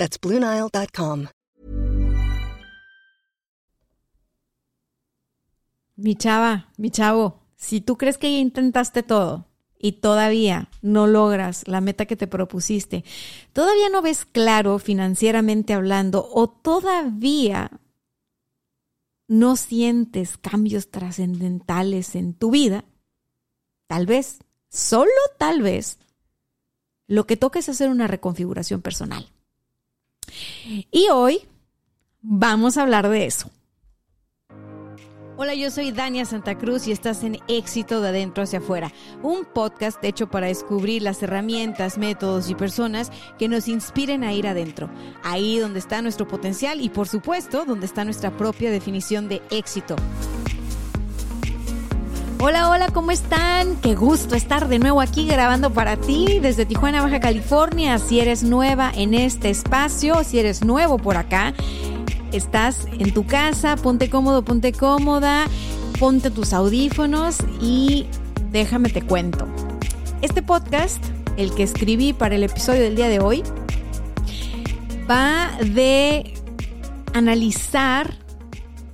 That's BlueNile.com. Mi chava, mi chavo, si tú crees que ya intentaste todo y todavía no logras la meta que te propusiste, todavía no ves claro financieramente hablando o todavía no sientes cambios trascendentales en tu vida, tal vez, solo tal vez, lo que toca es hacer una reconfiguración personal. Y hoy vamos a hablar de eso. Hola, yo soy Dania Santa Cruz y estás en Éxito de Adentro hacia Afuera, un podcast hecho para descubrir las herramientas, métodos y personas que nos inspiren a ir adentro, ahí donde está nuestro potencial y por supuesto donde está nuestra propia definición de éxito. Hola, hola, ¿cómo están? Qué gusto estar de nuevo aquí grabando para ti desde Tijuana, Baja California. Si eres nueva en este espacio, si eres nuevo por acá, estás en tu casa, ponte cómodo, ponte cómoda, ponte tus audífonos y déjame te cuento. Este podcast, el que escribí para el episodio del día de hoy, va de analizar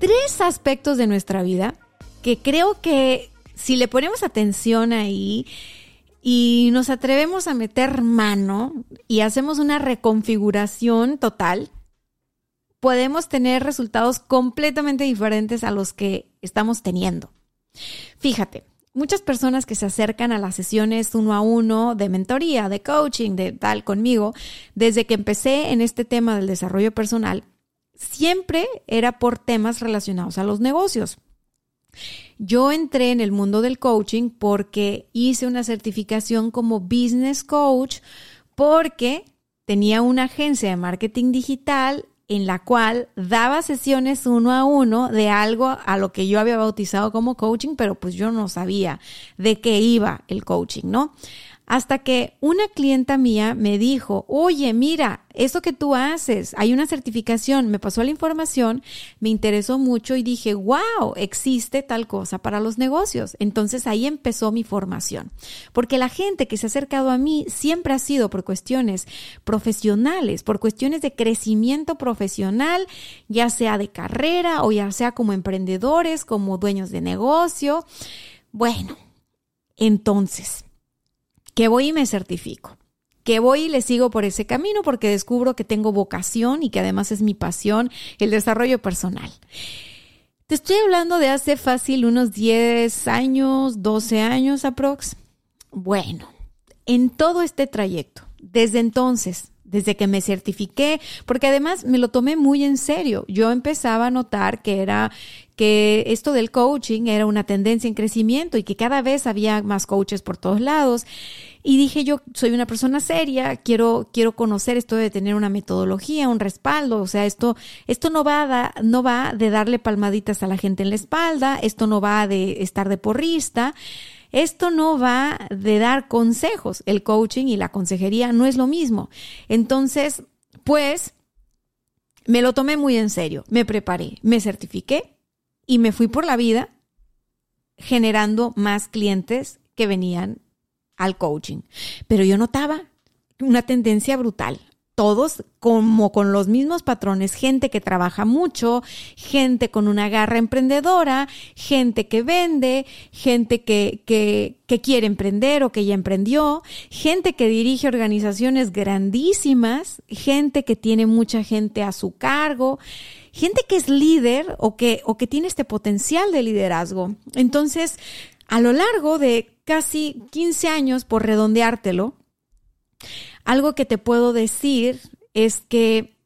tres aspectos de nuestra vida que creo que si le ponemos atención ahí y nos atrevemos a meter mano y hacemos una reconfiguración total, podemos tener resultados completamente diferentes a los que estamos teniendo. Fíjate, muchas personas que se acercan a las sesiones uno a uno de mentoría, de coaching, de tal conmigo, desde que empecé en este tema del desarrollo personal, siempre era por temas relacionados a los negocios. Yo entré en el mundo del coaching porque hice una certificación como business coach porque tenía una agencia de marketing digital en la cual daba sesiones uno a uno de algo a lo que yo había bautizado como coaching, pero pues yo no sabía de qué iba el coaching, ¿no? Hasta que una clienta mía me dijo, oye, mira, eso que tú haces, hay una certificación, me pasó la información, me interesó mucho y dije, wow, existe tal cosa para los negocios. Entonces ahí empezó mi formación. Porque la gente que se ha acercado a mí siempre ha sido por cuestiones profesionales, por cuestiones de crecimiento profesional, ya sea de carrera o ya sea como emprendedores, como dueños de negocio. Bueno, entonces que voy y me certifico, que voy y le sigo por ese camino porque descubro que tengo vocación y que además es mi pasión el desarrollo personal. Te estoy hablando de hace fácil unos 10 años, 12 años aprox. Bueno, en todo este trayecto, desde entonces, desde que me certifiqué, porque además me lo tomé muy en serio. Yo empezaba a notar que era que esto del coaching era una tendencia en crecimiento y que cada vez había más coaches por todos lados. Y dije yo, soy una persona seria, quiero, quiero conocer esto de tener una metodología, un respaldo. O sea, esto, esto no va, no va de darle palmaditas a la gente en la espalda, esto no va de estar de porrista. Esto no va de dar consejos. El coaching y la consejería no es lo mismo. Entonces, pues, me lo tomé muy en serio. Me preparé, me certifiqué y me fui por la vida generando más clientes que venían al coaching. Pero yo notaba una tendencia brutal todos como con los mismos patrones, gente que trabaja mucho, gente con una garra emprendedora, gente que vende, gente que, que, que, quiere emprender o que ya emprendió, gente que dirige organizaciones grandísimas, gente que tiene mucha gente a su cargo, gente que es líder o que, o que tiene este potencial de liderazgo. Entonces, a lo largo de casi 15 años, por redondeártelo, algo que te puedo decir es que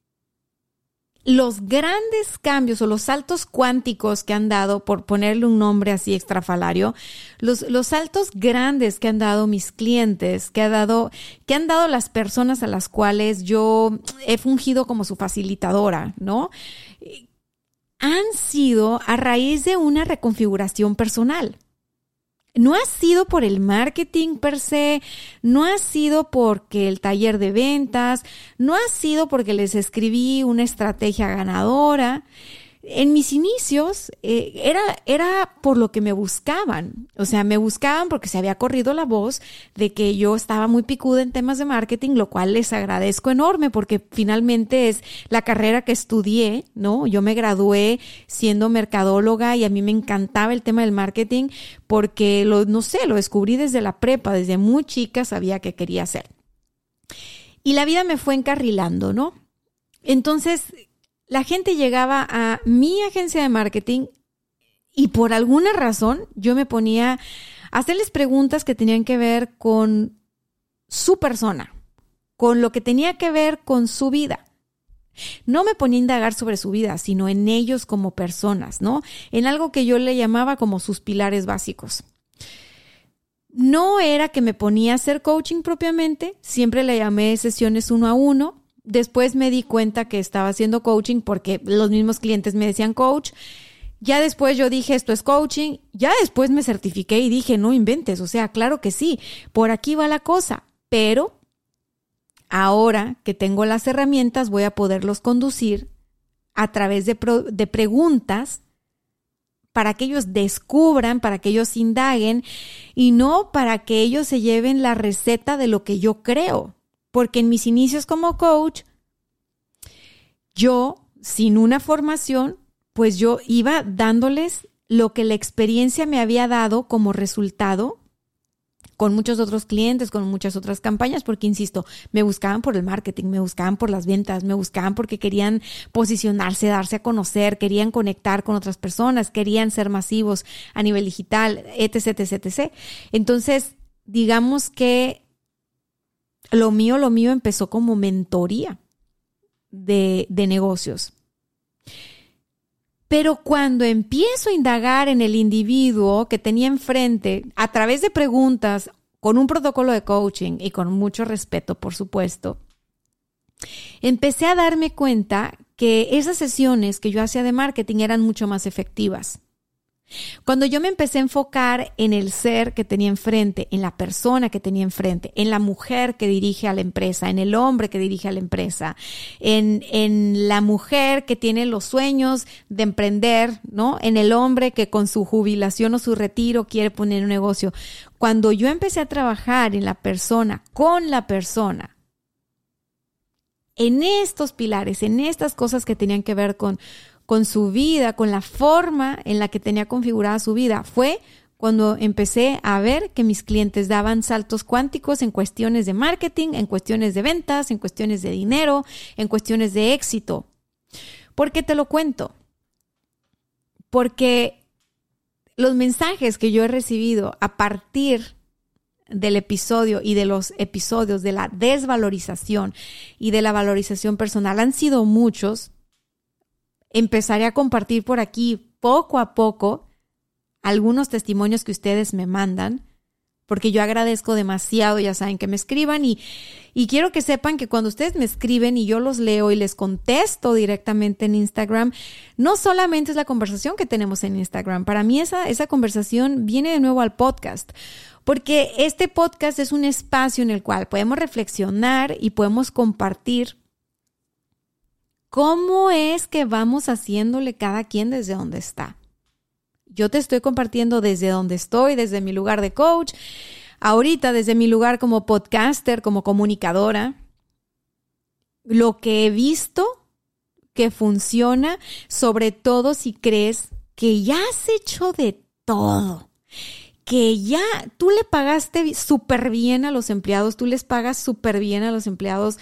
los grandes cambios o los saltos cuánticos que han dado, por ponerle un nombre así extrafalario, los, los saltos grandes que han dado mis clientes, que, ha dado, que han dado las personas a las cuales yo he fungido como su facilitadora, ¿no? Han sido a raíz de una reconfiguración personal. No ha sido por el marketing per se, no ha sido porque el taller de ventas, no ha sido porque les escribí una estrategia ganadora, en mis inicios eh, era, era por lo que me buscaban. O sea, me buscaban porque se había corrido la voz de que yo estaba muy picuda en temas de marketing, lo cual les agradezco enorme porque finalmente es la carrera que estudié, ¿no? Yo me gradué siendo mercadóloga y a mí me encantaba el tema del marketing porque lo, no sé, lo descubrí desde la prepa, desde muy chica sabía que quería hacer. Y la vida me fue encarrilando, ¿no? Entonces, la gente llegaba a mi agencia de marketing y por alguna razón yo me ponía a hacerles preguntas que tenían que ver con su persona, con lo que tenía que ver con su vida. No me ponía a indagar sobre su vida, sino en ellos como personas, ¿no? En algo que yo le llamaba como sus pilares básicos. No era que me ponía a hacer coaching propiamente, siempre le llamé sesiones uno a uno, Después me di cuenta que estaba haciendo coaching porque los mismos clientes me decían coach. Ya después yo dije, esto es coaching. Ya después me certifiqué y dije, no inventes. O sea, claro que sí, por aquí va la cosa. Pero ahora que tengo las herramientas, voy a poderlos conducir a través de, de preguntas para que ellos descubran, para que ellos indaguen y no para que ellos se lleven la receta de lo que yo creo porque en mis inicios como coach, yo, sin una formación, pues yo iba dándoles lo que la experiencia me había dado como resultado con muchos otros clientes, con muchas otras campañas, porque insisto, me buscaban por el marketing, me buscaban por las ventas, me buscaban porque querían posicionarse, darse a conocer, querían conectar con otras personas, querían ser masivos a nivel digital, etc, etc, etc. Entonces, digamos que lo mío, lo mío empezó como mentoría de, de negocios. Pero cuando empiezo a indagar en el individuo que tenía enfrente, a través de preguntas, con un protocolo de coaching y con mucho respeto, por supuesto, empecé a darme cuenta que esas sesiones que yo hacía de marketing eran mucho más efectivas. Cuando yo me empecé a enfocar en el ser que tenía enfrente, en la persona que tenía enfrente, en la mujer que dirige a la empresa, en el hombre que dirige a la empresa, en, en la mujer que tiene los sueños de emprender, ¿no? En el hombre que con su jubilación o su retiro quiere poner un negocio. Cuando yo empecé a trabajar en la persona, con la persona, en estos pilares, en estas cosas que tenían que ver con con su vida, con la forma en la que tenía configurada su vida. Fue cuando empecé a ver que mis clientes daban saltos cuánticos en cuestiones de marketing, en cuestiones de ventas, en cuestiones de dinero, en cuestiones de éxito. ¿Por qué te lo cuento? Porque los mensajes que yo he recibido a partir del episodio y de los episodios de la desvalorización y de la valorización personal han sido muchos empezaré a compartir por aquí poco a poco algunos testimonios que ustedes me mandan, porque yo agradezco demasiado, ya saben, que me escriban y, y quiero que sepan que cuando ustedes me escriben y yo los leo y les contesto directamente en Instagram, no solamente es la conversación que tenemos en Instagram, para mí esa, esa conversación viene de nuevo al podcast. Porque este podcast es un espacio en el cual podemos reflexionar y podemos compartir ¿Cómo es que vamos haciéndole cada quien desde donde está? Yo te estoy compartiendo desde donde estoy, desde mi lugar de coach, ahorita desde mi lugar como podcaster, como comunicadora, lo que he visto que funciona, sobre todo si crees que ya has hecho de todo, que ya tú le pagaste súper bien a los empleados, tú les pagas súper bien a los empleados,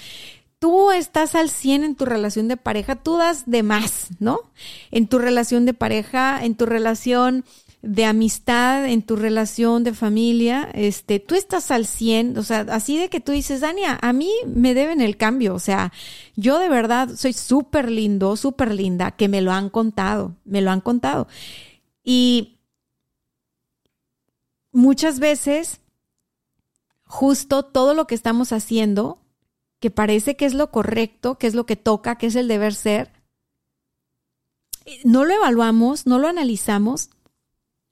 tú estás al 100 en tu relación de pareja, tú das de más, ¿no? En tu relación de pareja, en tu relación de amistad, en tu relación de familia, este, tú estás al 100, o sea, así de que tú dices, Dania, a mí me deben el cambio, o sea, yo de verdad soy súper lindo, súper linda, que me lo han contado, me lo han contado. Y muchas veces, justo todo lo que estamos haciendo, que parece que es lo correcto, que es lo que toca, que es el deber ser, no lo evaluamos, no lo analizamos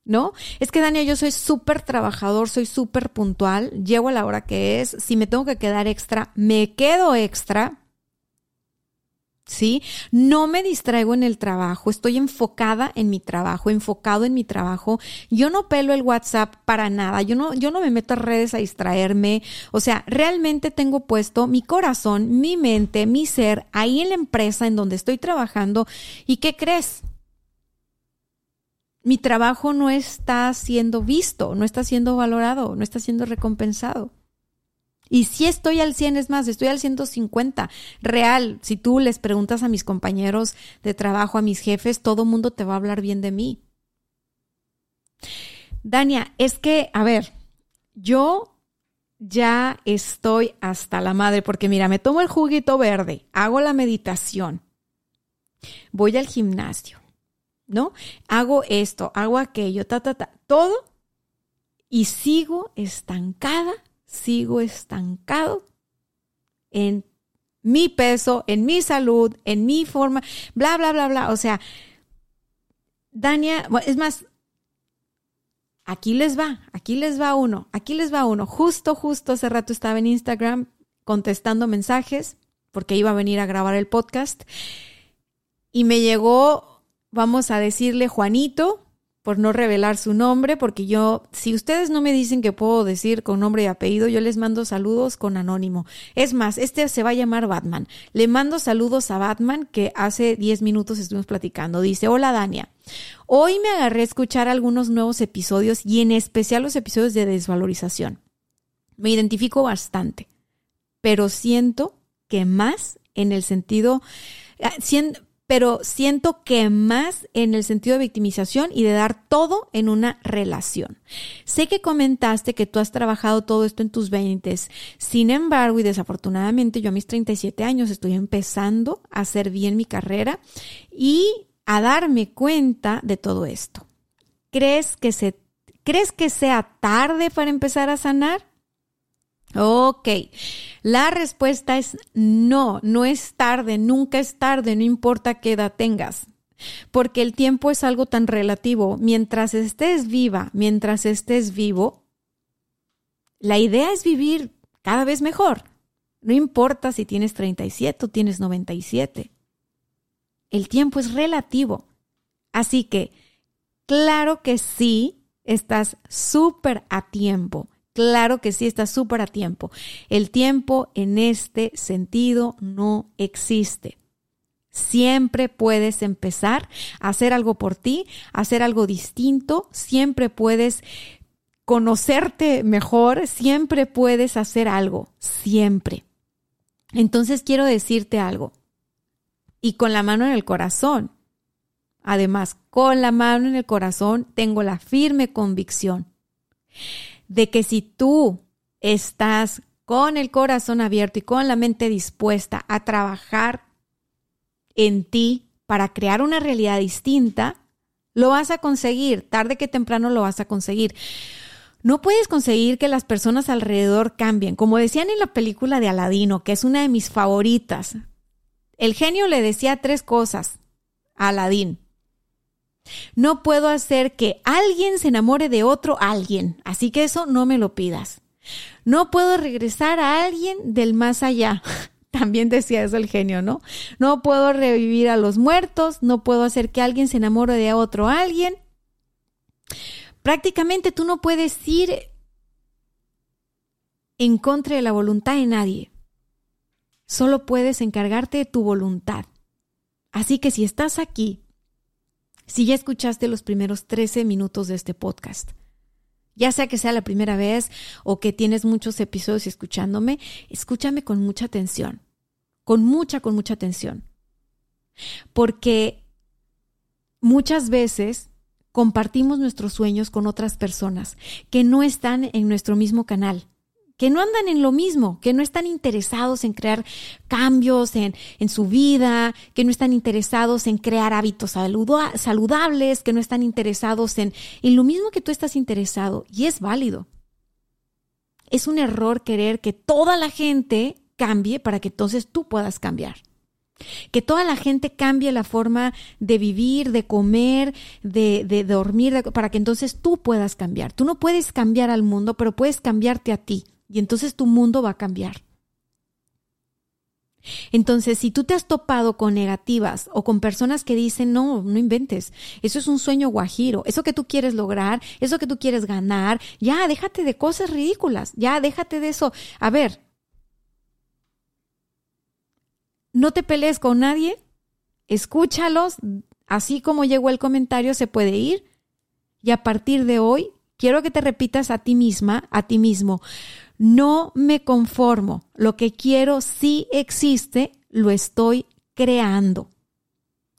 ¿no? Es que Dania, yo soy súper trabajador, soy súper puntual, llego a la hora que es, si me tengo que quedar extra, me quedo extra. ¿Sí? No me distraigo en el trabajo, estoy enfocada en mi trabajo, enfocado en mi trabajo. Yo no pelo el WhatsApp para nada, yo no, yo no me meto a redes a distraerme. O sea, realmente tengo puesto mi corazón, mi mente, mi ser ahí en la empresa en donde estoy trabajando. ¿Y qué crees? mi trabajo no está siendo visto, no está siendo valorado, no está siendo recompensado. Y si estoy al 100, es más, estoy al 150. Real, si tú les preguntas a mis compañeros de trabajo, a mis jefes, todo mundo te va a hablar bien de mí. Dania, es que, a ver, yo ya estoy hasta la madre, porque mira, me tomo el juguito verde, hago la meditación, voy al gimnasio, ¿no? Hago esto, hago aquello, ta, ta, ta, todo y sigo estancada, sigo estancado en mi peso, en mi salud, en mi forma, bla, bla, bla, bla. O sea, Dania, es más, aquí les va, aquí les va uno, aquí les va uno. Justo, justo hace rato estaba en Instagram contestando mensajes porque iba a venir a grabar el podcast y me llegó vamos a decirle Juanito, por no revelar su nombre, porque yo, si ustedes no me dicen que puedo decir con nombre y apellido, yo les mando saludos con anónimo. Es más, este se va a llamar Batman. Le mando saludos a Batman, que hace 10 minutos estuvimos platicando. Dice, hola Dania. Hoy me agarré a escuchar algunos nuevos episodios y en especial los episodios de desvalorización. Me identifico bastante, pero siento que más en el sentido, ah, pero siento que más en el sentido de victimización y de dar todo en una relación. Sé que comentaste que tú has trabajado todo esto en tus 20, sin embargo, y desafortunadamente yo a mis 37 años estoy empezando a hacer bien mi carrera y a darme cuenta de todo esto. ¿Crees que se ¿Crees que sea tarde para empezar a sanar? Ok, la respuesta es no, no es tarde, nunca es tarde, no importa qué edad tengas, porque el tiempo es algo tan relativo. Mientras estés viva, mientras estés vivo, la idea es vivir cada vez mejor. No importa si tienes 37 o tienes 97. El tiempo es relativo. Así que, claro que sí, estás súper a tiempo Claro que sí, está súper a tiempo. El tiempo en este sentido no existe. Siempre puedes empezar a hacer algo por ti, a hacer algo distinto, siempre puedes conocerte mejor, siempre puedes hacer algo, siempre. Entonces quiero decirte algo, y con la mano en el corazón. Además, con la mano en el corazón tengo la firme convicción de que si tú estás con el corazón abierto y con la mente dispuesta a trabajar en ti para crear una realidad distinta, lo vas a conseguir, tarde que temprano lo vas a conseguir. No puedes conseguir que las personas alrededor cambien. Como decían en la película de Aladino, que es una de mis favoritas, el genio le decía tres cosas a Aladín. No puedo hacer que alguien se enamore de otro alguien, así que eso no me lo pidas. No puedo regresar a alguien del más allá. También decía eso el genio, ¿no? No puedo revivir a los muertos, no puedo hacer que alguien se enamore de otro alguien. Prácticamente tú no puedes ir en contra de la voluntad de nadie. Solo puedes encargarte de tu voluntad. Así que si estás aquí si ya escuchaste los primeros 13 minutos de este podcast. Ya sea que sea la primera vez o que tienes muchos episodios escuchándome, escúchame con mucha atención, con mucha, con mucha atención. Porque muchas veces compartimos nuestros sueños con otras personas que no están en nuestro mismo canal que no andan en lo mismo, que no están interesados en crear cambios en, en su vida, que no están interesados en crear hábitos saludables, que no están interesados en, en lo mismo que tú estás interesado. Y es válido. Es un error querer que toda la gente cambie para que entonces tú puedas cambiar. Que toda la gente cambie la forma de vivir, de comer, de, de dormir, para que entonces tú puedas cambiar. Tú no puedes cambiar al mundo, pero puedes cambiarte a ti y entonces tu mundo va a cambiar. Entonces, si tú te has topado con negativas o con personas que dicen, no, no inventes, eso es un sueño guajiro, eso que tú quieres lograr, eso que tú quieres ganar, ya déjate de cosas ridículas, ya déjate de eso. A ver, no te pelees con nadie, escúchalos, así como llegó el comentario, se puede ir y a partir de hoy quiero que te repitas a ti misma, a ti mismo, no me conformo. Lo que quiero sí existe, lo estoy creando.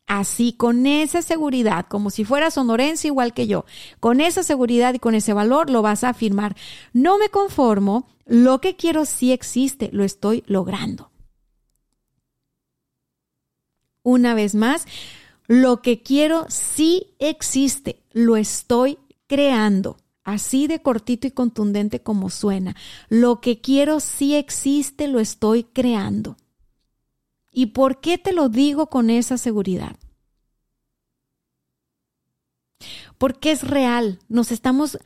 Así, con esa seguridad, como si fuera sonorense igual que yo, con esa seguridad y con ese valor lo vas a afirmar. No me conformo, lo que quiero sí existe, lo estoy logrando. Una vez más, lo que quiero sí existe, lo estoy creando así de cortito y contundente como suena. Lo que quiero sí existe, lo estoy creando. ¿Y por qué te lo digo con esa seguridad? Porque es real, nos estamos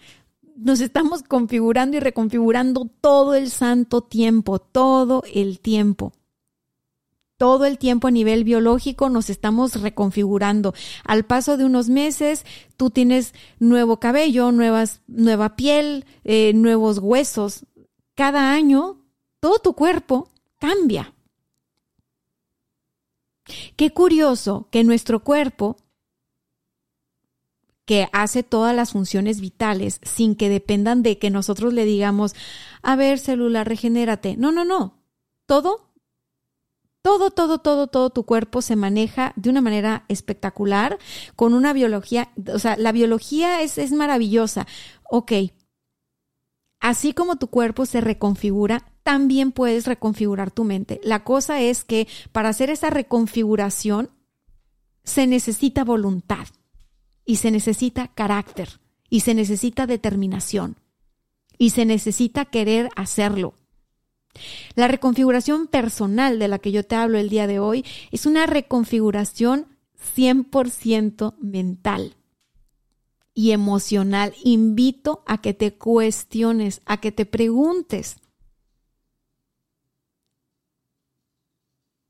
nos estamos configurando y reconfigurando todo el santo tiempo, todo el tiempo todo el tiempo a nivel biológico nos estamos reconfigurando. Al paso de unos meses, tú tienes nuevo cabello, nuevas, nueva piel, eh, nuevos huesos. Cada año, todo tu cuerpo cambia. Qué curioso que nuestro cuerpo, que hace todas las funciones vitales sin que dependan de que nosotros le digamos, a ver, célula, regenérate. No, no, no. Todo todo, todo, todo, todo tu cuerpo se maneja de una manera espectacular, con una biología, o sea, la biología es, es maravillosa. Ok, así como tu cuerpo se reconfigura, también puedes reconfigurar tu mente. La cosa es que para hacer esa reconfiguración se necesita voluntad y se necesita carácter y se necesita determinación y se necesita querer hacerlo. La reconfiguración personal de la que yo te hablo el día de hoy es una reconfiguración 100% mental y emocional. Invito a que te cuestiones, a que te preguntes,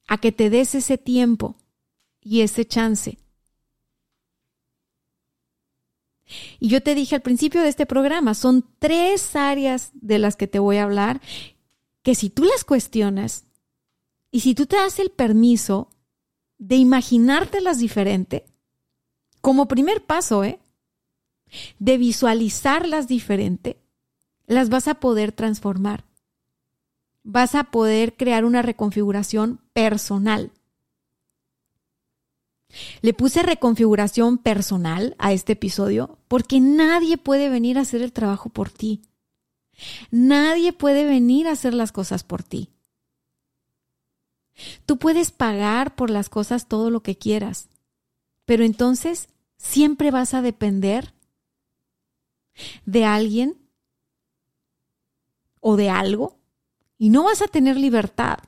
a que te des ese tiempo y ese chance. Y yo te dije al principio de este programa, son tres áreas de las que te voy a hablar que si tú las cuestionas y si tú te das el permiso de imaginártelas diferente, como primer paso, ¿eh? De visualizarlas diferente, las vas a poder transformar. Vas a poder crear una reconfiguración personal. Le puse reconfiguración personal a este episodio porque nadie puede venir a hacer el trabajo por ti. Nadie puede venir a hacer las cosas por ti. Tú puedes pagar por las cosas todo lo que quieras, pero entonces siempre vas a depender de alguien o de algo y no vas a tener libertad.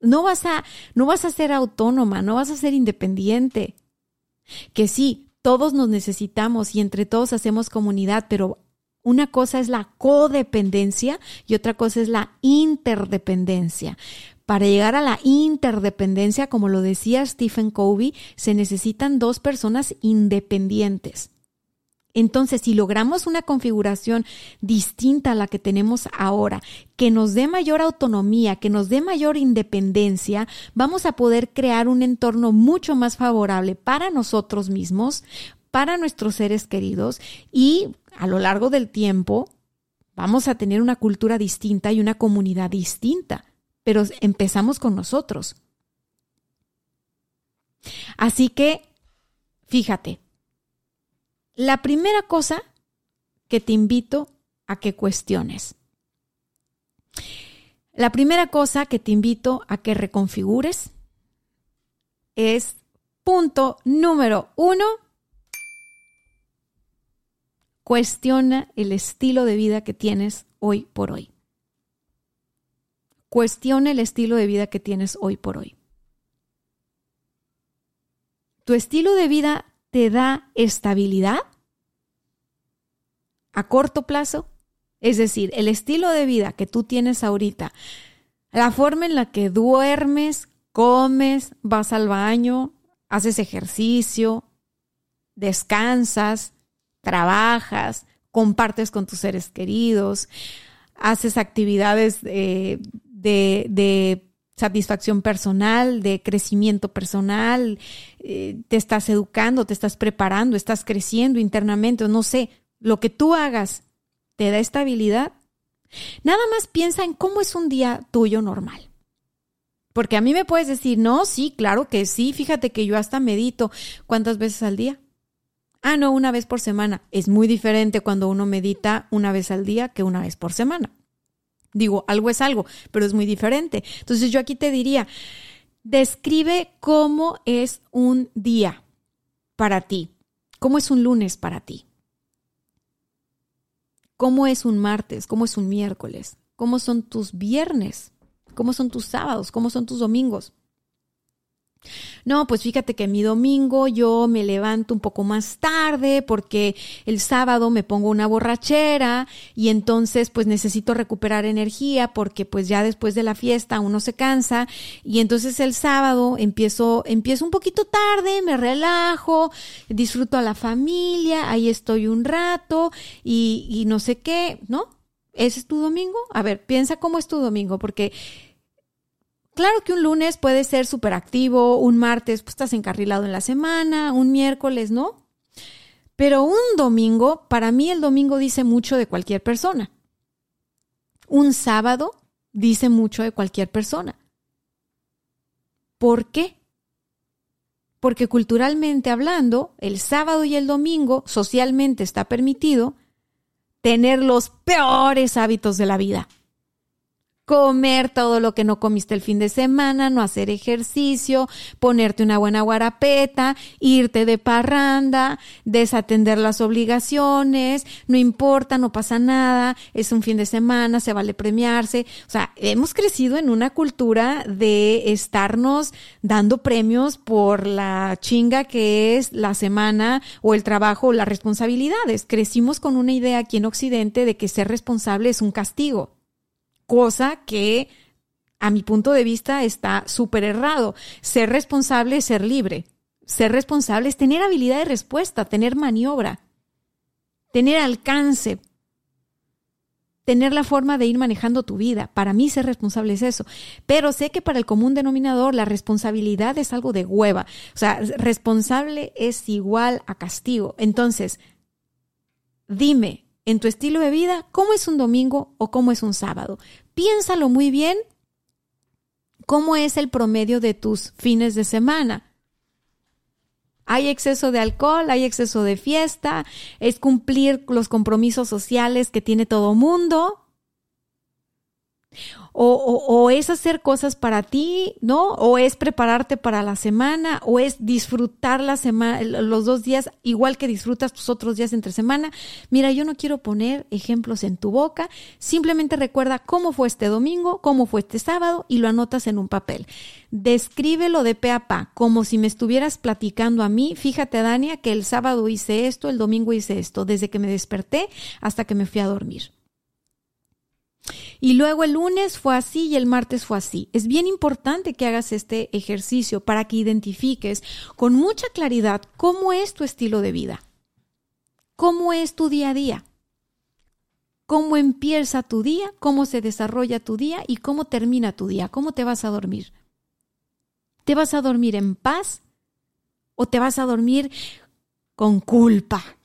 No vas a no vas a ser autónoma, no vas a ser independiente. Que sí, todos nos necesitamos y entre todos hacemos comunidad, pero una cosa es la codependencia y otra cosa es la interdependencia. Para llegar a la interdependencia, como lo decía Stephen Covey, se necesitan dos personas independientes. Entonces, si logramos una configuración distinta a la que tenemos ahora, que nos dé mayor autonomía, que nos dé mayor independencia, vamos a poder crear un entorno mucho más favorable para nosotros mismos, para nuestros seres queridos y a lo largo del tiempo vamos a tener una cultura distinta y una comunidad distinta, pero empezamos con nosotros. Así que, fíjate, la primera cosa que te invito a que cuestiones. La primera cosa que te invito a que reconfigures es punto número uno, cuestiona el estilo de vida que tienes hoy por hoy. Cuestiona el estilo de vida que tienes hoy por hoy. ¿Tu estilo de vida te da estabilidad a corto plazo? Es decir, el estilo de vida que tú tienes ahorita, la forma en la que duermes, comes, vas al baño, haces ejercicio, descansas, trabajas, compartes con tus seres queridos, haces actividades de, de, satisfacción personal, de crecimiento personal, eh, te estás educando, te estás preparando, estás creciendo internamente, no sé, lo que tú hagas te da estabilidad. Nada más piensa en cómo es un día tuyo normal. Porque a mí me puedes decir, no, sí, claro que sí, fíjate que yo hasta medito. ¿Cuántas veces al día? Ah, no, una vez por semana. Es muy diferente cuando uno medita una vez al día que una vez por semana. Digo, algo es algo, pero es muy diferente. Entonces yo aquí te diría, describe cómo es un día para ti, cómo es un lunes para ti, cómo es un martes, cómo es un miércoles, cómo son tus viernes, cómo son tus sábados, cómo son tus domingos. No, pues fíjate que mi domingo yo me levanto un poco más tarde porque el sábado me pongo una borrachera y entonces pues necesito recuperar energía porque pues ya después de la fiesta uno se cansa y entonces el sábado empiezo empiezo un poquito tarde, me relajo, disfruto a la familia, ahí estoy un rato y, y no sé qué, ¿no? ¿Ese es tu domingo? A ver, piensa cómo es tu domingo porque Claro que un lunes puede ser súper activo, un martes pues, estás encarrilado en la semana, un miércoles, ¿no? Pero un domingo, para mí el domingo dice mucho de cualquier persona. Un sábado dice mucho de cualquier persona. ¿Por qué? Porque culturalmente hablando, el sábado y el domingo socialmente está permitido tener los peores hábitos de la vida comer todo lo que no comiste el fin de semana, no hacer ejercicio, ponerte una buena guarapeta, irte de parranda, desatender las obligaciones, no importa, no pasa nada, es un fin de semana, se vale premiarse. O sea, hemos crecido en una cultura de estarnos dando premios por la chinga que es la semana o el trabajo o las responsabilidades. Crecimos con una idea aquí en Occidente de que ser responsable es un castigo cosa que a mi punto de vista está súper errado. Ser responsable es ser libre. Ser responsable es tener habilidad de respuesta, tener maniobra, tener alcance, tener la forma de ir manejando tu vida. Para mí ser responsable es eso. Pero sé que para el común denominador la responsabilidad es algo de hueva. O sea, responsable es igual a castigo. Entonces, dime, en tu estilo de vida cómo es un domingo o cómo es un sábado. Piénsalo muy bien cómo es el promedio de tus fines de semana. Hay exceso de alcohol, hay exceso de fiesta, es cumplir los compromisos sociales que tiene todo mundo o, es hacer cosas para ti, ¿no? O es prepararte para la semana, o es disfrutar la semana, los dos días, igual que disfrutas tus otros días entre semana. Mira, yo no quiero poner ejemplos en tu boca, simplemente recuerda cómo fue este domingo, cómo fue este sábado y lo anotas en un papel. Descríbelo de pe a pa, como si me estuvieras platicando a mí. Fíjate, Dania, que el sábado hice esto, el domingo hice esto, desde que me desperté hasta que me fui a dormir. Y luego el lunes fue así y el martes fue así. Es bien importante que hagas este ejercicio para que identifiques con mucha claridad cómo es tu estilo de vida, cómo es tu día a día, cómo empieza tu día, cómo se desarrolla tu día y cómo termina tu día, cómo te vas a dormir. ¿Te vas a dormir en paz o te vas a dormir con culpa?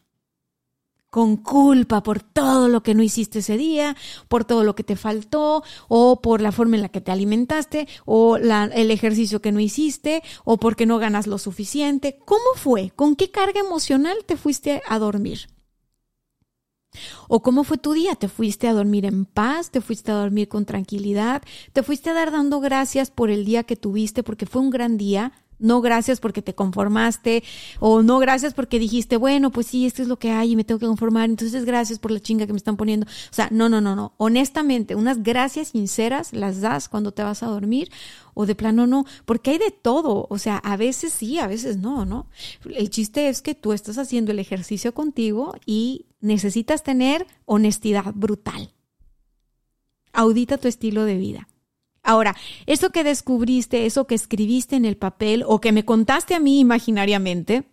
Con culpa por todo lo que no hiciste ese día, por todo lo que te faltó, o por la forma en la que te alimentaste, o el ejercicio que no hiciste, o porque no ganas lo suficiente. ¿Cómo fue? ¿Con qué carga emocional te fuiste a dormir? ¿O cómo fue tu día? ¿Te fuiste a dormir en paz? ¿Te fuiste a dormir con tranquilidad? ¿Te fuiste a dar dando gracias por el día que tuviste porque fue un gran día? No gracias porque te conformaste o no gracias porque dijiste, bueno, pues sí, esto es lo que hay y me tengo que conformar, entonces gracias por la chinga que me están poniendo. O sea, no, no, no, no. Honestamente, unas gracias sinceras las das cuando te vas a dormir o de plano no, porque hay de todo. O sea, a veces sí, a veces no, ¿no? El chiste es que tú estás haciendo el ejercicio contigo y necesitas tener honestidad brutal. Audita tu estilo de vida. Ahora, eso que descubriste, eso que escribiste en el papel o que me contaste a mí imaginariamente,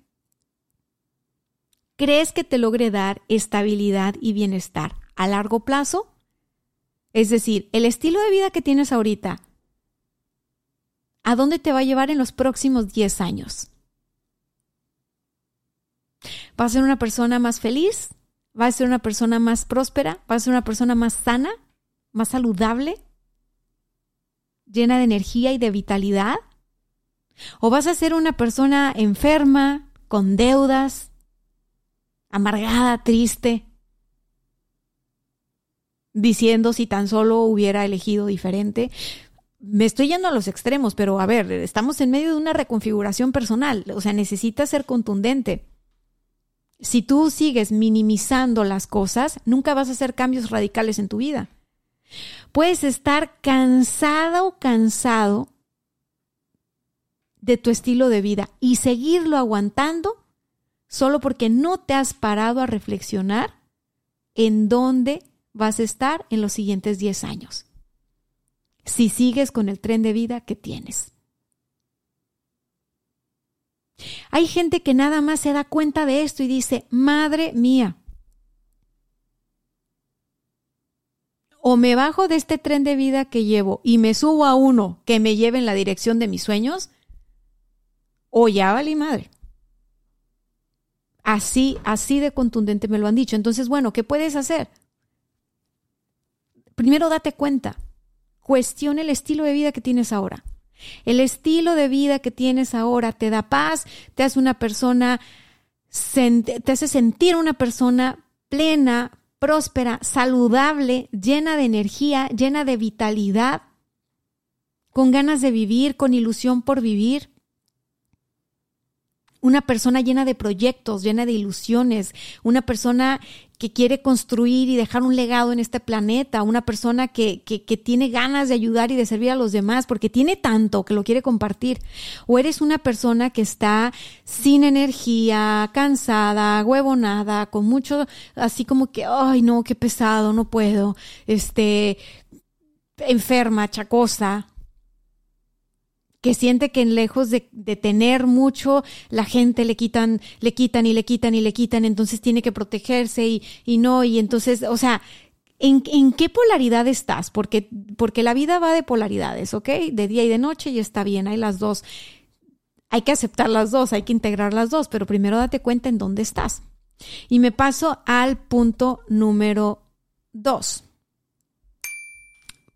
¿crees que te logre dar estabilidad y bienestar a largo plazo? Es decir, el estilo de vida que tienes ahorita, ¿a dónde te va a llevar en los próximos 10 años? ¿Va a ser una persona más feliz? ¿Va a ser una persona más próspera? ¿Va a ser una persona más sana? ¿Más saludable? Llena de energía y de vitalidad? ¿O vas a ser una persona enferma, con deudas, amargada, triste, diciendo si tan solo hubiera elegido diferente? Me estoy yendo a los extremos, pero a ver, estamos en medio de una reconfiguración personal, o sea, necesitas ser contundente. Si tú sigues minimizando las cosas, nunca vas a hacer cambios radicales en tu vida. Puedes estar cansada o cansado de tu estilo de vida y seguirlo aguantando solo porque no te has parado a reflexionar en dónde vas a estar en los siguientes 10 años. Si sigues con el tren de vida que tienes. Hay gente que nada más se da cuenta de esto y dice, madre mía, o me bajo de este tren de vida que llevo y me subo a uno que me lleve en la dirección de mis sueños, o ya valí madre. Así, así de contundente me lo han dicho. Entonces, bueno, ¿qué puedes hacer? Primero date cuenta, cuestiona el estilo de vida que tienes ahora. El estilo de vida que tienes ahora te da paz, te hace una persona, te hace sentir una persona plena, próspera, saludable, llena de energía, llena de vitalidad, con ganas de vivir, con ilusión por vivir. Una persona llena de proyectos, llena de ilusiones, una persona que quiere construir y dejar un legado en este planeta, una persona que, que, que, tiene ganas de ayudar y de servir a los demás porque tiene tanto que lo quiere compartir. O eres una persona que está sin energía, cansada, huevonada, con mucho, así como que, ay no, qué pesado, no puedo, este, enferma, chacosa, que siente que lejos de, tener mucho, la gente le quitan, le quitan y le quitan y le quitan, entonces tiene que protegerse y, y no, y entonces, o sea, ¿en, ¿en, qué polaridad estás? Porque, porque la vida va de polaridades, ¿ok? De día y de noche y está bien, hay las dos. Hay que aceptar las dos, hay que integrar las dos, pero primero date cuenta en dónde estás. Y me paso al punto número dos.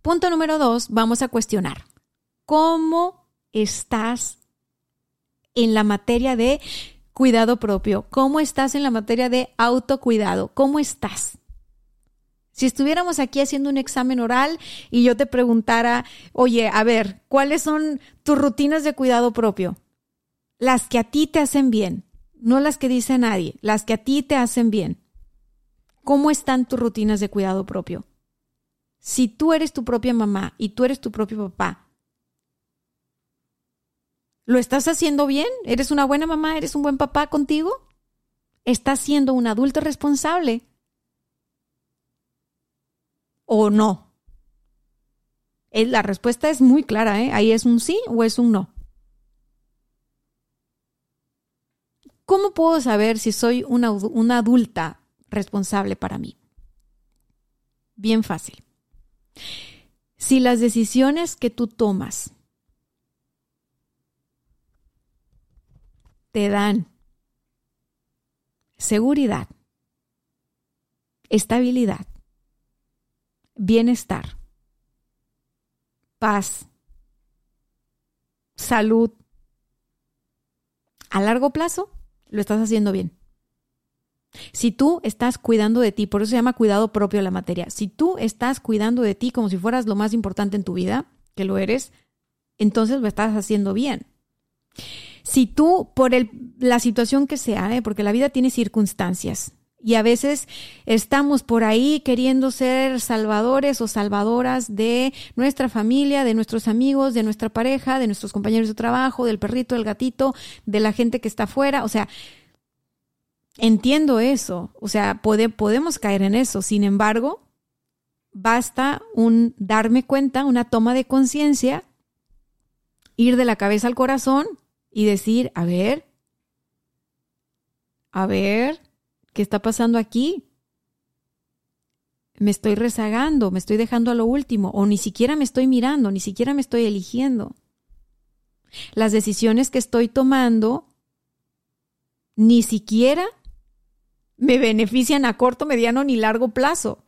Punto número dos, vamos a cuestionar. ¿Cómo estás en la materia de cuidado propio? ¿Cómo estás en la materia de autocuidado? ¿Cómo estás? Si estuviéramos aquí haciendo un examen oral y yo te preguntara, oye, a ver, ¿cuáles son tus rutinas de cuidado propio? Las que a ti te hacen bien, no las que dice nadie, las que a ti te hacen bien. ¿Cómo están tus rutinas de cuidado propio? Si tú eres tu propia mamá y tú eres tu propio papá, ¿Lo estás haciendo bien? ¿Eres una buena mamá? ¿Eres un buen papá contigo? ¿Estás siendo un adulto responsable? ¿O no? Eh, la respuesta es muy clara, ¿eh? Ahí es un sí o es un no. ¿Cómo puedo saber si soy una, una adulta responsable para mí? Bien fácil. Si las decisiones que tú tomas te dan seguridad, estabilidad, bienestar, paz, salud, a largo plazo lo estás haciendo bien. Si tú estás cuidando de ti, por eso se llama cuidado propio la materia, si tú estás cuidando de ti como si fueras lo más importante en tu vida, que lo eres, entonces lo estás haciendo bien. Si tú, por el, la situación que sea, ¿eh? porque la vida tiene circunstancias, y a veces estamos por ahí queriendo ser salvadores o salvadoras de nuestra familia, de nuestros amigos, de nuestra pareja, de nuestros compañeros de trabajo, del perrito, del gatito, de la gente que está afuera. O sea, entiendo eso. O sea, podemos caer en eso. Sin embargo, basta un darme cuenta, una toma de conciencia, ir de la cabeza al corazón y decir, a ver, a ver, ¿Qué está pasando aquí? Me estoy rezagando, me estoy dejando a lo último, o ni siquiera me estoy mirando, ni siquiera me estoy eligiendo. Las decisiones que estoy tomando ni siquiera me benefician a corto, mediano ni largo plazo.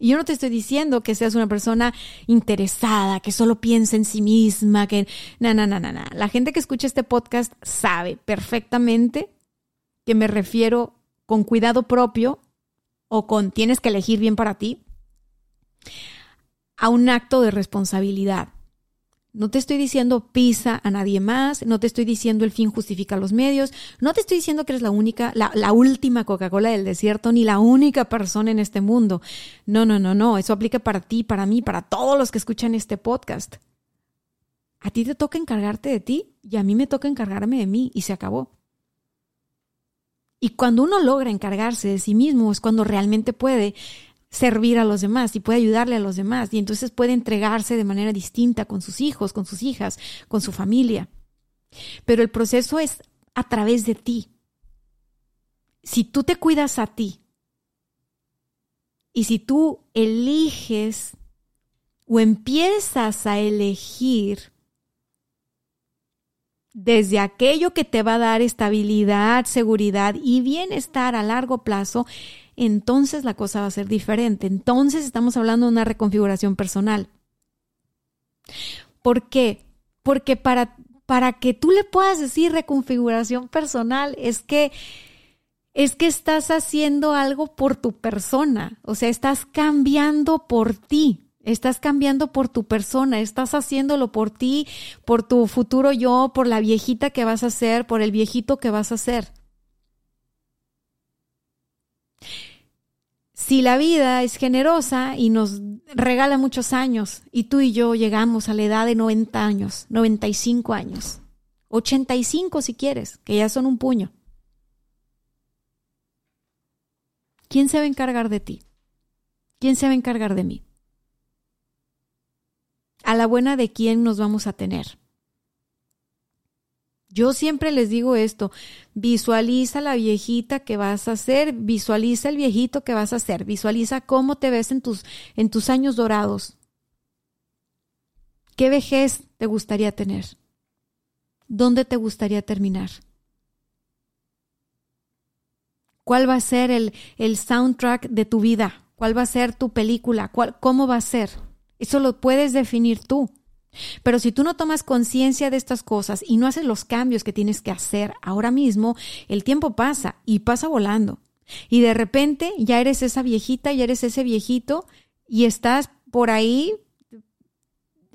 Y yo no te estoy diciendo que seas una persona interesada, que solo piensa en sí misma, que... No, no, no, no, no. La gente que escucha este podcast sabe perfectamente que me refiero con cuidado propio o con tienes que elegir bien para ti, a un acto de responsabilidad. No te estoy diciendo pisa a nadie más, no te estoy diciendo el fin justifica los medios, no te estoy diciendo que eres la única, la, la última Coca-Cola del desierto, ni la única persona en este mundo. No, no, no, no, eso aplica para ti, para mí, para todos los que escuchan este podcast. A ti te toca encargarte de ti y a mí me toca encargarme de mí y se acabó. Y cuando uno logra encargarse de sí mismo es cuando realmente puede servir a los demás y puede ayudarle a los demás y entonces puede entregarse de manera distinta con sus hijos, con sus hijas, con su familia. Pero el proceso es a través de ti. Si tú te cuidas a ti y si tú eliges o empiezas a elegir desde aquello que te va a dar estabilidad, seguridad y bienestar a largo plazo, entonces la cosa va a ser diferente. Entonces estamos hablando de una reconfiguración personal. ¿Por qué? Porque para, para que tú le puedas decir reconfiguración personal es que es que estás haciendo algo por tu persona, o sea, estás cambiando por ti. Estás cambiando por tu persona, estás haciéndolo por ti, por tu futuro yo, por la viejita que vas a ser, por el viejito que vas a ser. Si la vida es generosa y nos regala muchos años y tú y yo llegamos a la edad de 90 años, 95 años, 85 si quieres, que ya son un puño, ¿quién se va a encargar de ti? ¿Quién se va a encargar de mí? a la buena de quién nos vamos a tener. Yo siempre les digo esto, visualiza la viejita que vas a ser, visualiza el viejito que vas a ser, visualiza cómo te ves en tus, en tus años dorados. ¿Qué vejez te gustaría tener? ¿Dónde te gustaría terminar? ¿Cuál va a ser el, el soundtrack de tu vida? ¿Cuál va a ser tu película? ¿Cuál, ¿Cómo va a ser? Eso lo puedes definir tú. Pero si tú no tomas conciencia de estas cosas y no haces los cambios que tienes que hacer ahora mismo, el tiempo pasa y pasa volando. Y de repente ya eres esa viejita, ya eres ese viejito y estás por ahí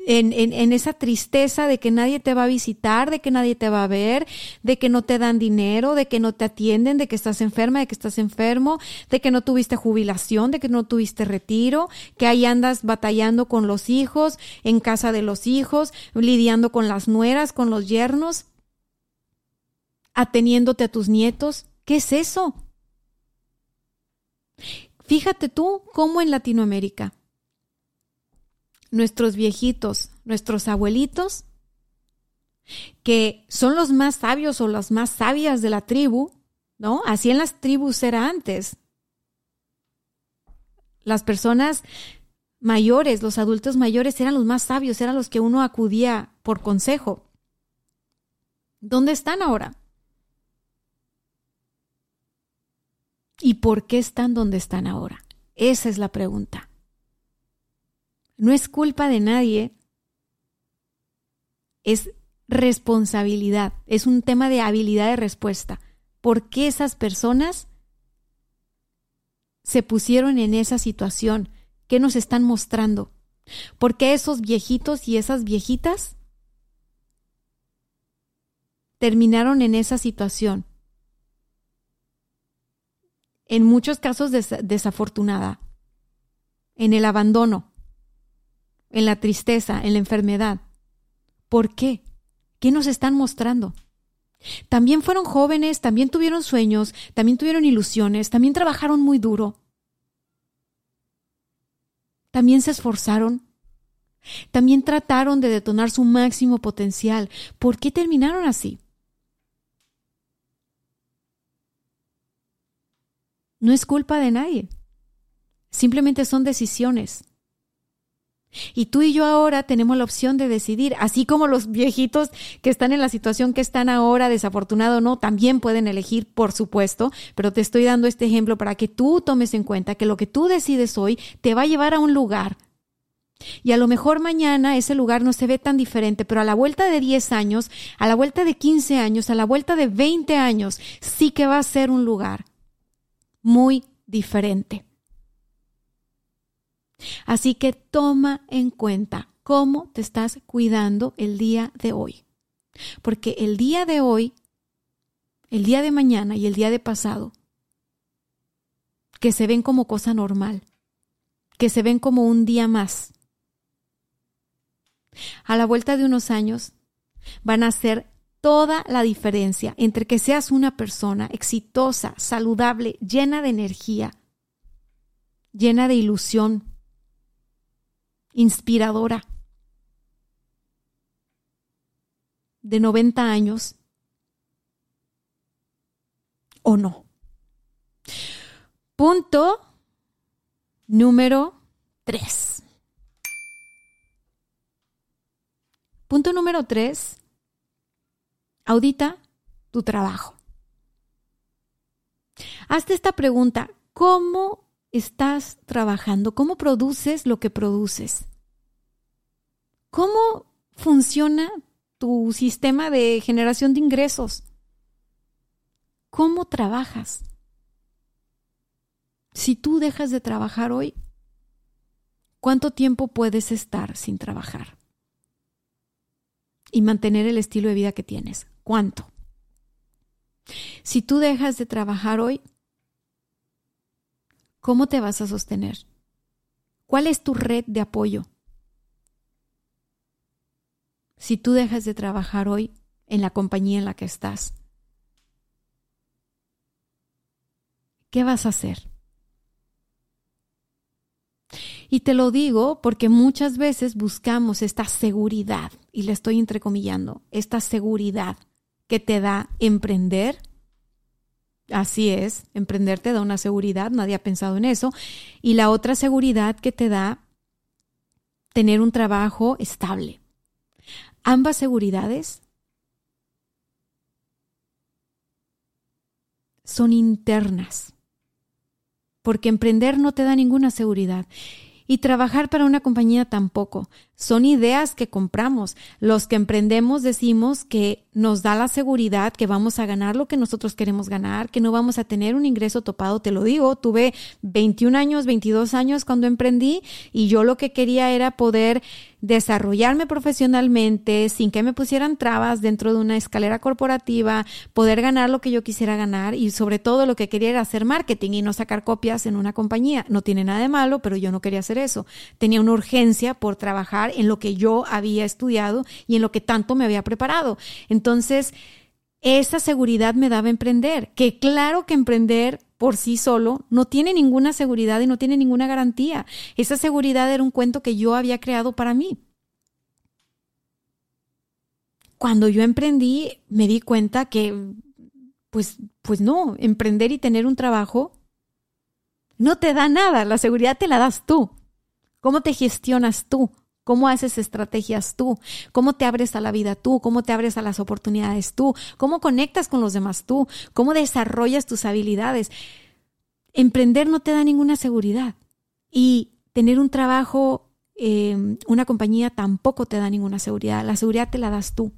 en, esa tristeza de que nadie te va a visitar, de que nadie te va a ver, de que no te dan dinero, de que no te atienden, de que estás enferma, de que estás enfermo, de que no tuviste jubilación, de que no tuviste retiro, que ahí andas batallando con los hijos, en casa de los hijos, lidiando con las nueras, con los yernos, ateniéndote a tus nietos. ¿Qué es eso? Fíjate tú cómo en Latinoamérica nuestros viejitos, nuestros abuelitos, que son los más sabios o las más sabias de la tribu, ¿no? Así en las tribus era antes. Las personas mayores, los adultos mayores eran los más sabios, eran los que uno acudía por consejo. ¿Dónde están ahora? ¿Y por qué están donde están ahora. Esa es la pregunta. No es culpa de nadie, es responsabilidad, es un tema de habilidad de respuesta. ¿Por qué esas personas se pusieron en esa situación? ¿Qué nos están mostrando? ¿Por qué esos viejitos y esas viejitas terminaron en esa situación? En muchos casos desafortunada, en el abandono, en la tristeza, en la enfermedad. ¿Por qué? ¿Qué nos están mostrando? También fueron jóvenes, también tuvieron sueños, también tuvieron ilusiones, también trabajaron muy duro. También se esforzaron. También trataron de detonar su máximo potencial. ¿Por qué terminaron así? No es culpa de nadie. Simplemente son decisiones. Y tú y yo ahora tenemos la opción de decidir, así como los viejitos que están en la situación que están ahora, desafortunado o no, también pueden elegir, por supuesto, pero te estoy dando este ejemplo para que tú tomes en cuenta que lo que tú decides hoy te va a llevar a un lugar. Y a lo mejor mañana ese lugar no se ve tan diferente, pero a la vuelta de 10 años, a la vuelta de 15 años, a la vuelta de 20 años, sí que va a ser un lugar muy diferente. Así que toma en cuenta cómo te estás cuidando el día de hoy. Porque el día de hoy, el día de mañana y el día de pasado, que se ven como cosa normal, que se ven como un día más, a la vuelta de unos años van a ser toda la diferencia entre que seas una persona exitosa, saludable, llena de energía, llena de ilusión, inspiradora de 90 años o no. Punto número 3. Punto número 3. Audita tu trabajo. Hazte esta pregunta. ¿Cómo estás trabajando? ¿Cómo produces lo que produces? ¿Cómo funciona tu sistema de generación de ingresos? ¿Cómo trabajas? Si tú dejas de trabajar hoy, ¿cuánto tiempo puedes estar sin trabajar? Y mantener el estilo de vida que tienes. ¿Cuánto? Si tú dejas de trabajar hoy, ¿Cómo te vas a sostener? ¿Cuál es tu red de apoyo? Si tú dejas de trabajar hoy en la compañía en la que estás, ¿qué vas a hacer? Y te lo digo porque muchas veces buscamos esta seguridad, y le estoy entrecomillando, esta seguridad que te da emprender Así es, emprender te da una seguridad, nadie ha pensado en eso. Y la otra seguridad que te da tener un trabajo estable. Ambas seguridades son internas, porque emprender no te da ninguna seguridad. Y trabajar para una compañía tampoco. Son ideas que compramos. Los que emprendemos decimos que nos da la seguridad que vamos a ganar lo que nosotros queremos ganar, que no vamos a tener un ingreso topado. Te lo digo, tuve 21 años, 22 años cuando emprendí y yo lo que quería era poder desarrollarme profesionalmente sin que me pusieran trabas dentro de una escalera corporativa, poder ganar lo que yo quisiera ganar y sobre todo lo que quería era hacer marketing y no sacar copias en una compañía. No tiene nada de malo, pero yo no quería hacer eso. Tenía una urgencia por trabajar en lo que yo había estudiado y en lo que tanto me había preparado. Entonces, esa seguridad me daba emprender, que claro que emprender por sí solo no tiene ninguna seguridad y no tiene ninguna garantía. Esa seguridad era un cuento que yo había creado para mí. Cuando yo emprendí, me di cuenta que, pues, pues no, emprender y tener un trabajo no te da nada, la seguridad te la das tú. ¿Cómo te gestionas tú? ¿Cómo haces estrategias tú? ¿Cómo te abres a la vida tú? ¿Cómo te abres a las oportunidades tú? ¿Cómo conectas con los demás tú? ¿Cómo desarrollas tus habilidades? emprender no te da ninguna seguridad y tener un trabajo, em, una compañía tampoco te da ninguna seguridad. La seguridad te la das tú.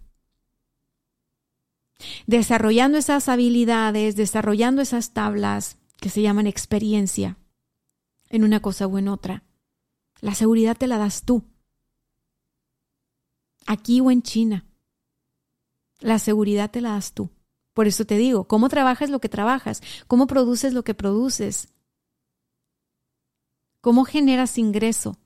Desarrollando esas habilidades, desarrollando esas tablas que se llaman experiencia en una cosa o en otra. La seguridad te la das tú. Aquí o en China. La seguridad te la das tú. Por eso te digo, ¿cómo trabajas lo que trabajas? ¿Cómo produces lo que produces? ¿Cómo generas ingreso?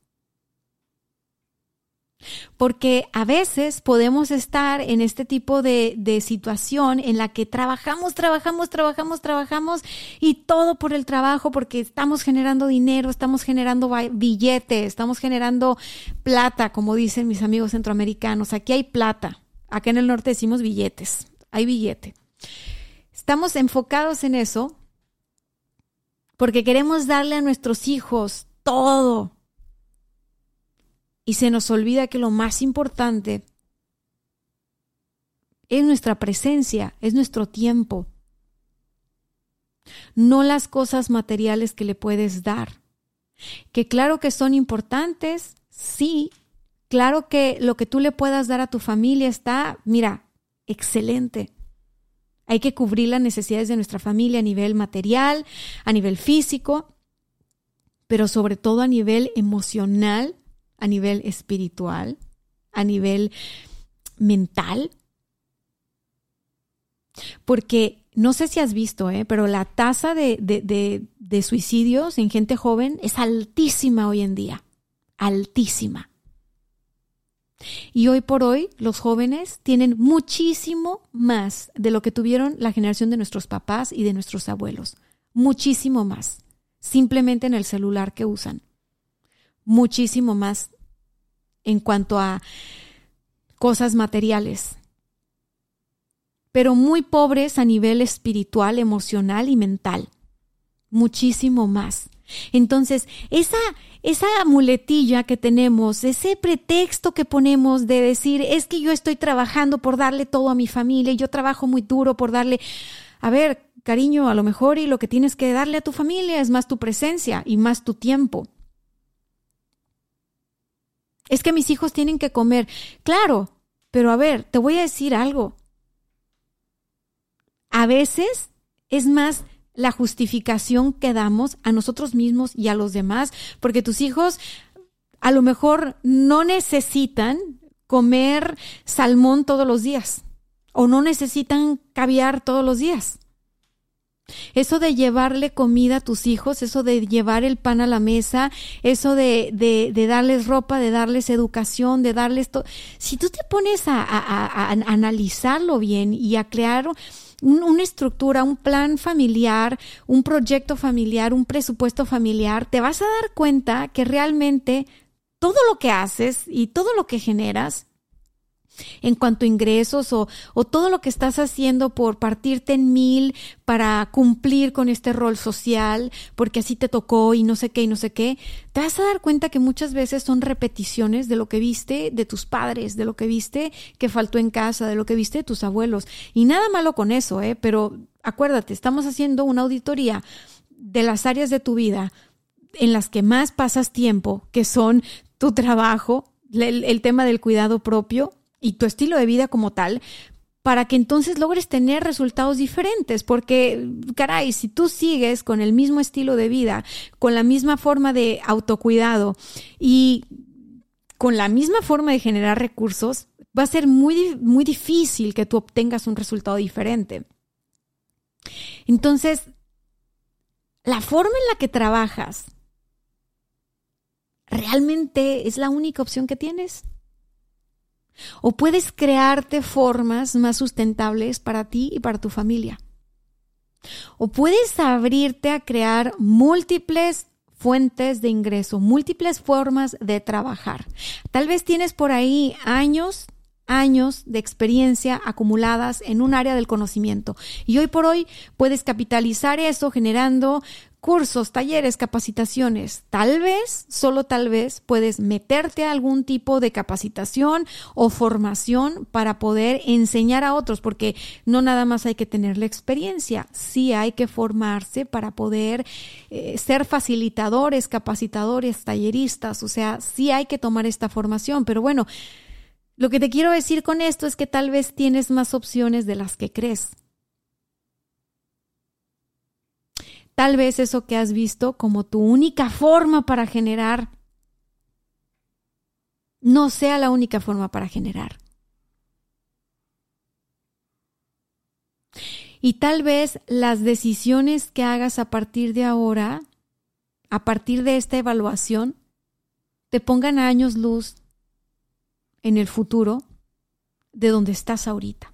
Porque a veces podemos estar en este tipo de, situación en la que trabajamos, trabajamos, trabajamos, trabajamos y todo por el trabajo porque estamos generando dinero, estamos generando billetes, estamos generando plata, como dicen mis amigos centroamericanos. Aquí hay plata. Acá en el norte decimos billetes. Hay billete. Estamos enfocados en eso porque queremos darle a nuestros hijos todo. Y se nos olvida que lo más importante es nuestra presencia, es nuestro tiempo, no las cosas materiales que le puedes dar. Que claro que son importantes, sí, claro que lo que tú le puedas dar a tu familia está, mira, excelente. Hay que cubrir las necesidades de nuestra familia a nivel material, a nivel físico, pero sobre todo a nivel emocional, a nivel espiritual, a nivel mental. Porque no sé si has visto, ¿eh? pero la tasa de, de, de suicidios en gente joven es altísima hoy en día, altísima. Y hoy por hoy los jóvenes tienen muchísimo más de lo que tuvieron la generación de nuestros papás y de nuestros abuelos. Muchísimo más simplemente en el celular que usan. Muchísimo más en cuanto a cosas materiales. Pero muy pobres a nivel espiritual, emocional y mental. Muchísimo más. Entonces, esa, esa muletilla que tenemos, ese pretexto que ponemos de decir, es que yo estoy trabajando por darle todo a mi familia, yo trabajo muy duro por darle, a ver, cariño, a lo mejor y lo que tienes que darle a tu familia es más tu presencia y más tu tiempo. Es que mis hijos tienen que comer. Claro, pero a ver, te voy a decir algo. A veces es más la justificación que damos a nosotros mismos y a los demás, porque tus hijos a lo mejor no necesitan comer salmón todos los días o no necesitan caviar todos los días. Eso de llevarle comida a tus hijos, eso de llevar el pan a la mesa, eso de, de, darles ropa, de darles educación, de darles todo. Si tú te pones a, analizarlo bien y a crear una estructura, un plan familiar, un proyecto familiar, un presupuesto familiar, te vas a dar cuenta que realmente todo lo que haces y todo lo que generas en cuanto a ingresos o, o, todo lo que estás haciendo por partirte en mil para cumplir con este rol social, porque así te tocó y no sé qué y no sé qué, te vas a dar cuenta que muchas veces son repeticiones de lo que viste de tus padres, de lo que viste que faltó en casa, de lo que viste de tus abuelos. Y nada malo con eso, ¿eh? Pero acuérdate, estamos haciendo una auditoría de las áreas de tu vida en las que más pasas tiempo, que son tu trabajo, el tema del cuidado propio y tu estilo de vida como tal, para que entonces logres tener resultados diferentes, porque, caray, si tú sigues con el mismo estilo de vida, con la misma forma de autocuidado y con la misma forma de generar recursos, va a ser muy, muy difícil que tú obtengas un resultado diferente. Entonces, la forma en la que trabajas realmente es la única opción que tienes. O puedes crearte formas más sustentables para ti y para tu familia. O puedes abrirte a crear múltiples fuentes de ingreso, múltiples formas de trabajar. Tal vez tienes por ahí años, años de experiencia acumuladas en un área del conocimiento y hoy por hoy puedes capitalizar eso generando cursos, talleres, capacitaciones. Tal vez, solo tal vez, puedes meterte a algún tipo de capacitación o formación para poder enseñar a otros, porque no nada más hay que tener la experiencia, sí hay que formarse para poder eh, ser facilitadores, capacitadores, talleristas, o sea, sí hay que tomar esta formación, pero bueno, lo que te quiero decir con esto es que tal vez tienes más opciones de las que crees. Tal vez eso que has visto como tu única forma para generar no sea la única forma para generar. Y tal vez las decisiones que hagas a partir de ahora, a partir de esta evaluación, te pongan a años luz en el futuro de donde estás ahorita.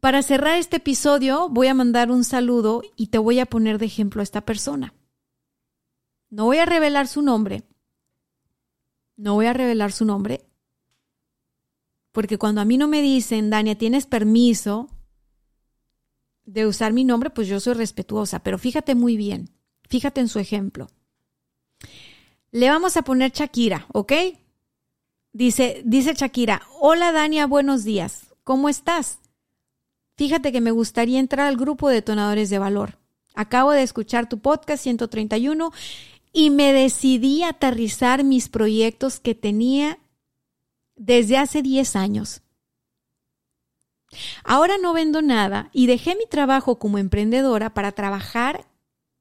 Para cerrar este episodio voy a mandar un saludo y te voy a poner de ejemplo a esta persona. No voy a revelar su nombre. No voy a revelar su nombre. Porque cuando a mí no me dicen, Dania, tienes permiso de usar mi nombre, pues yo soy respetuosa. Pero fíjate muy bien, fíjate en su ejemplo. Le vamos a poner Shakira, ¿ok? Dice, dice Shakira, hola Dania, buenos días. ¿Cómo estás? Fíjate que me gustaría entrar al grupo de detonadores de valor. Acabo de escuchar tu podcast 131 y me decidí a aterrizar mis proyectos que tenía desde hace 10 años. Ahora no vendo nada y dejé mi trabajo como emprendedora para trabajar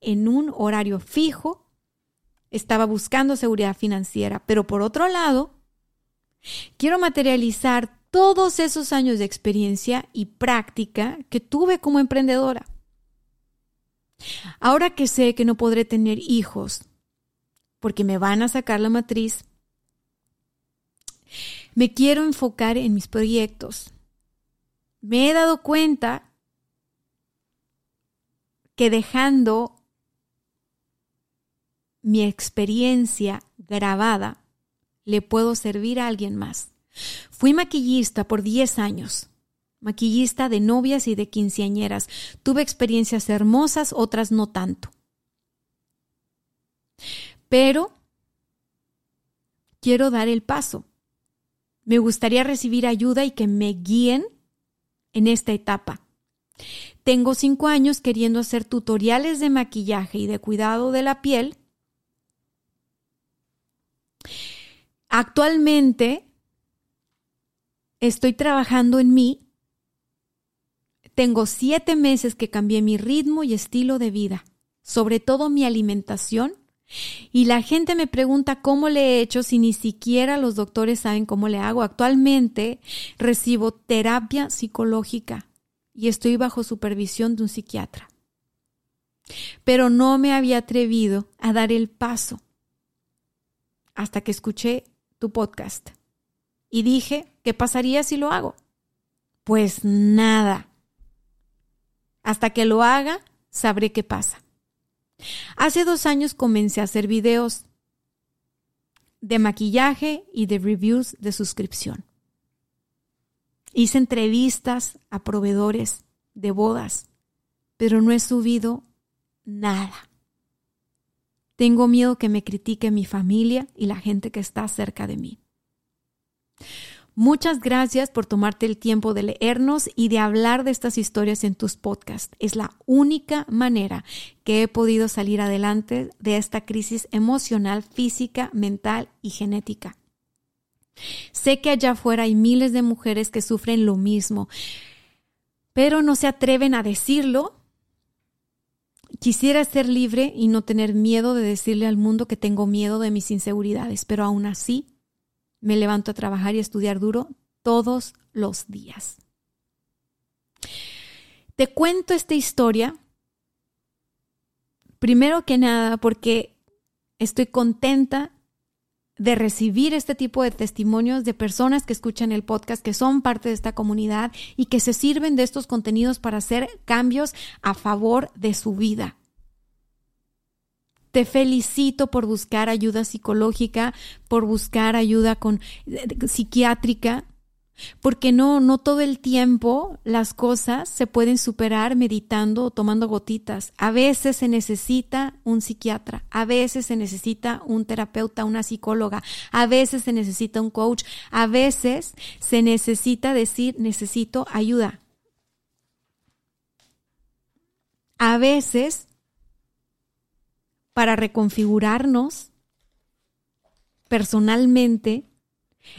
en un horario fijo. Estaba buscando seguridad financiera, pero por otro lado, quiero materializar todos esos años de experiencia y práctica que tuve como emprendedora. Ahora que sé que no podré tener hijos porque me van a sacar la matriz, me quiero enfocar en mis proyectos. Me he dado cuenta que dejando mi experiencia grabada, le puedo servir a alguien más. Fui maquillista por 10 años, maquillista de novias y de quinceañeras. Tuve experiencias hermosas, otras no tanto. Pero quiero dar el paso. Me gustaría recibir ayuda y que me guíen en esta etapa. Tengo cinco años queriendo hacer tutoriales de maquillaje y de cuidado de la piel. Actualmente estoy trabajando en mí. Tengo siete meses que cambié mi ritmo y estilo de vida, sobre todo mi alimentación. Y la gente me pregunta cómo le he hecho si ni siquiera los doctores saben cómo le hago. Actualmente recibo terapia psicológica y estoy bajo supervisión de un psiquiatra. Pero no me había atrevido a dar el paso hasta que escuché tu podcast y dije, ¿qué pasaría si lo hago? Pues nada. Hasta que lo haga, sabré qué pasa. Hace dos años comencé a hacer videos de maquillaje y de reviews de suscripción. Hice entrevistas a proveedores de bodas, pero no he subido nada. Tengo miedo que me critique mi familia y la gente que está cerca de mí. Muchas gracias por tomarte el tiempo de leernos y de hablar de estas historias en tus podcasts. Es la única manera que he podido salir adelante de esta crisis emocional, física, mental y genética. Sé que allá afuera hay miles de mujeres que sufren lo mismo, pero no se atreven a decirlo. Quisiera ser libre y no tener miedo de decirle al mundo que tengo miedo de mis inseguridades, pero aún así me levanto a trabajar y a estudiar duro todos los días. Te cuento esta historia, primero que nada, porque estoy contenta de recibir este tipo de testimonios de personas que escuchan el podcast, que son parte de esta comunidad y que se sirven de estos contenidos para hacer cambios a favor de su vida. Te felicito por buscar ayuda psicológica, por buscar ayuda con, psiquiátrica, Porque no, no todo el tiempo las cosas se pueden superar meditando o tomando gotitas. A veces se necesita un psiquiatra, a veces se necesita un terapeuta, una psicóloga, a veces se necesita un coach, a veces se necesita decir necesito ayuda. A veces, para reconfigurarnos personalmente,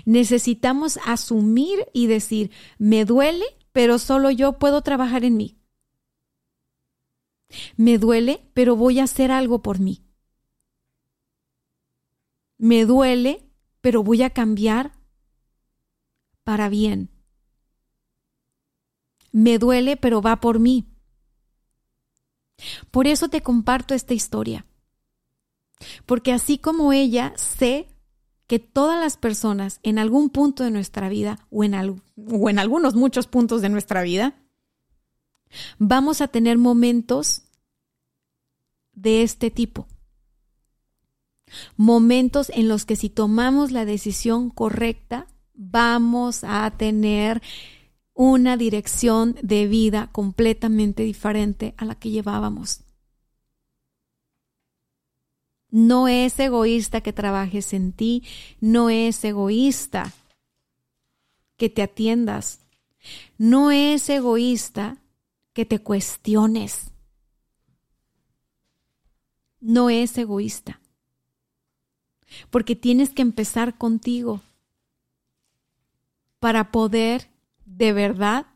Necesitamos asumir y decir, me duele, pero solo yo puedo trabajar en mí. Me duele, pero voy a hacer algo por mí. Me duele, pero voy a cambiar para bien. Me duele, pero va por mí. Por eso te comparto esta historia. Porque así como ella, sé que todas las personas en algún punto de nuestra vida o en, algunos muchos puntos de nuestra vida, vamos a tener momentos de este tipo. Momentos en los que si tomamos la decisión correcta, vamos a tener una dirección de vida completamente diferente a la que llevábamos. No es egoísta que trabajes en ti, no es egoísta que te atiendas, no es egoísta que te cuestiones, no es egoísta, porque tienes que empezar contigo para poder de verdad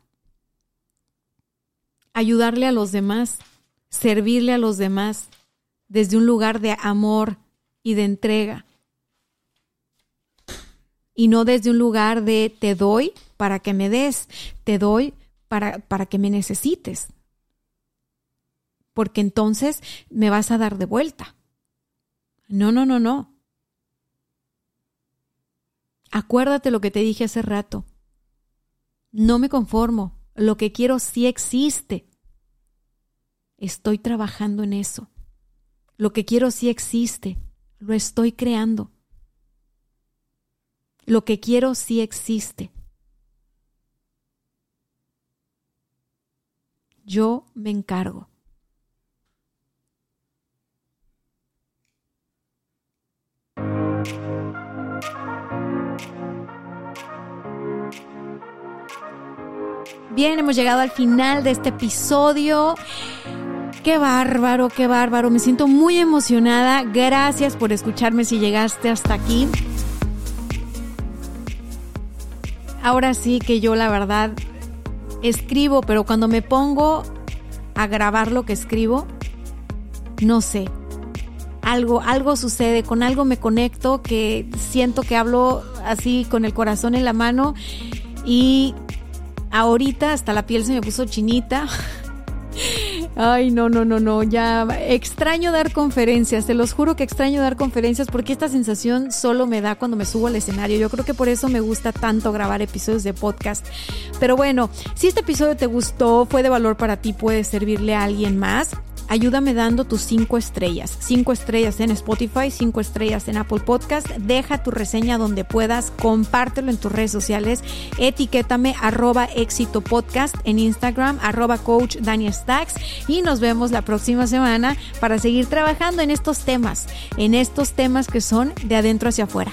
ayudarle a los demás, servirle a los demás desde un lugar de amor y de entrega. Y no desde un lugar de te doy para que me des, te doy para, para que me necesites. Porque entonces me vas a dar de vuelta. No, no, no, no. Acuérdate lo que te dije hace rato. No me conformo. Lo que quiero sí existe. Estoy trabajando en eso. Lo que quiero sí existe, lo estoy creando. Lo que quiero sí existe. Yo me encargo. Bien, hemos llegado al final de este episodio. Qué bárbaro, qué bárbaro. Me siento muy emocionada. Gracias por escucharme si llegaste hasta aquí. Ahora sí que yo la verdad escribo, pero cuando me pongo a grabar lo que escribo, no sé. Algo, algo sucede, con algo me conecto que siento que hablo así con el corazón en la mano y ahorita hasta la piel se me puso chinita. Ay, no, no, no, no, ya extraño dar conferencias, te los juro que extraño dar conferencias porque esta sensación solo me da cuando me subo al escenario. Yo creo que por eso me gusta tanto grabar episodios de podcast. Pero bueno, si este episodio te gustó, fue de valor para ti, puede servirle a alguien más ayúdame dando tus cinco estrellas. Cinco estrellas en Spotify, cinco estrellas en Apple Podcast. Deja tu reseña donde puedas, compártelo en tus redes sociales. Etiquétame arroba éxito podcast en Instagram, arroba coach Daniel. Y nos vemos la próxima semana para seguir trabajando en estos temas, en estos temas que son de adentro hacia afuera.